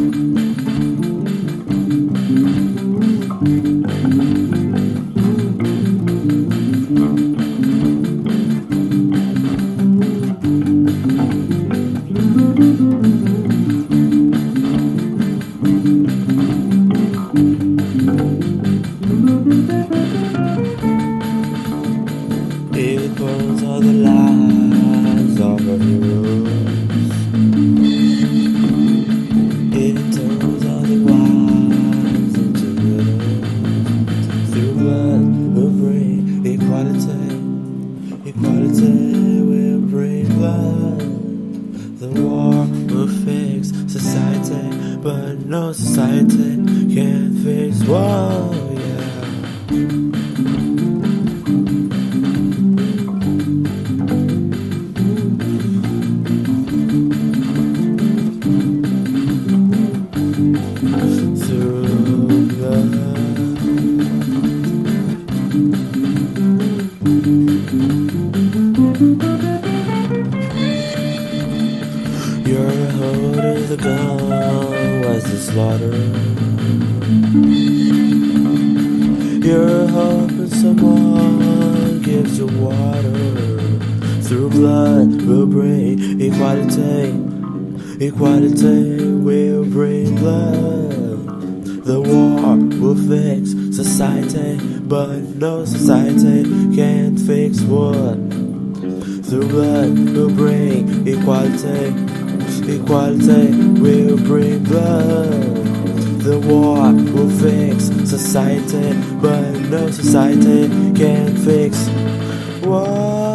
It but no society can fix war. Yeah. through blood. You're holding the gun slaughter. You're hoping someone gives you water. Through blood will bring equality. Equality will bring blood. The war will fix society, but no society can fix war. Through blood will bring. Equality will bring blood. The war will fix society, but no society can fix war.